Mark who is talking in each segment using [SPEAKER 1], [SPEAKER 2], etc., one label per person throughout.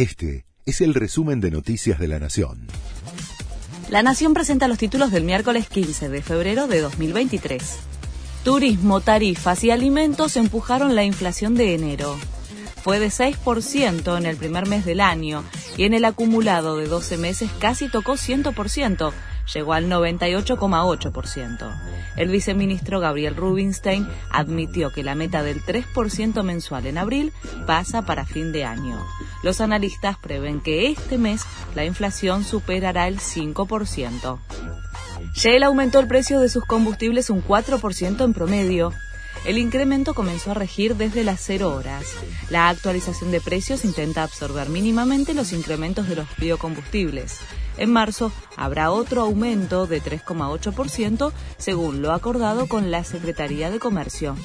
[SPEAKER 1] Este es el resumen de Noticias de la Nación.
[SPEAKER 2] La Nación presenta los títulos del miércoles 15 de febrero de 2023. Turismo, tarifas y alimentos empujaron la inflación de enero. Fue de 6% en el primer mes del año y en el acumulado de 12 meses casi tocó 100%, llegó al 98,8%. El viceministro Gabriel Rubinstein admitió que la meta del 3% mensual en abril pasa para fin de año. Los analistas prevén que este mes la inflación superará el 5%. Shell aumentó el precio de sus combustibles un 4% en promedio. El incremento comenzó a regir desde las 0 horas. La actualización de precios intenta absorber mínimamente los incrementos de los biocombustibles. En marzo habrá otro aumento de 3,8% según lo acordado con la Secretaría de Comercio.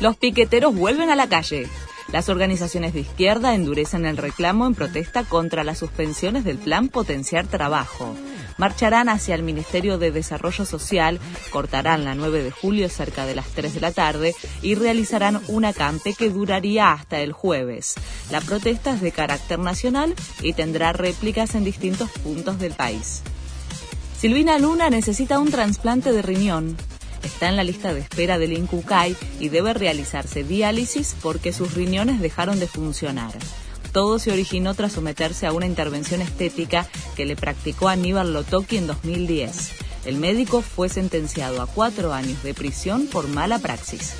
[SPEAKER 2] Los piqueteros vuelven a la calle. Las organizaciones de izquierda endurecen el reclamo en protesta contra las suspensiones del plan Potenciar Trabajo marcharán hacia el Ministerio de Desarrollo Social, cortarán la 9 de julio cerca de las 3 de la tarde y realizarán un acampe que duraría hasta el jueves. La protesta es de carácter nacional y tendrá réplicas en distintos puntos del país. Silvina Luna necesita un trasplante de riñón. Está en la lista de espera del INCUCAI y debe realizarse diálisis porque sus riñones dejaron de funcionar. Todo se originó tras someterse a una intervención estética que le practicó Aníbal Lotoki en 2010. El médico fue sentenciado a cuatro años de prisión por mala praxis.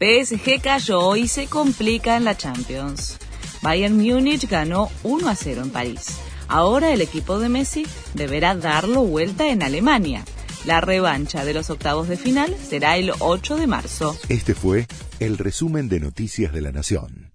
[SPEAKER 2] PSG cayó y se complica en la Champions. Bayern Múnich ganó 1 a 0 en París. Ahora el equipo de Messi deberá darlo vuelta en Alemania. La revancha de los octavos de final será el 8 de marzo.
[SPEAKER 1] Este fue el resumen de Noticias de la Nación.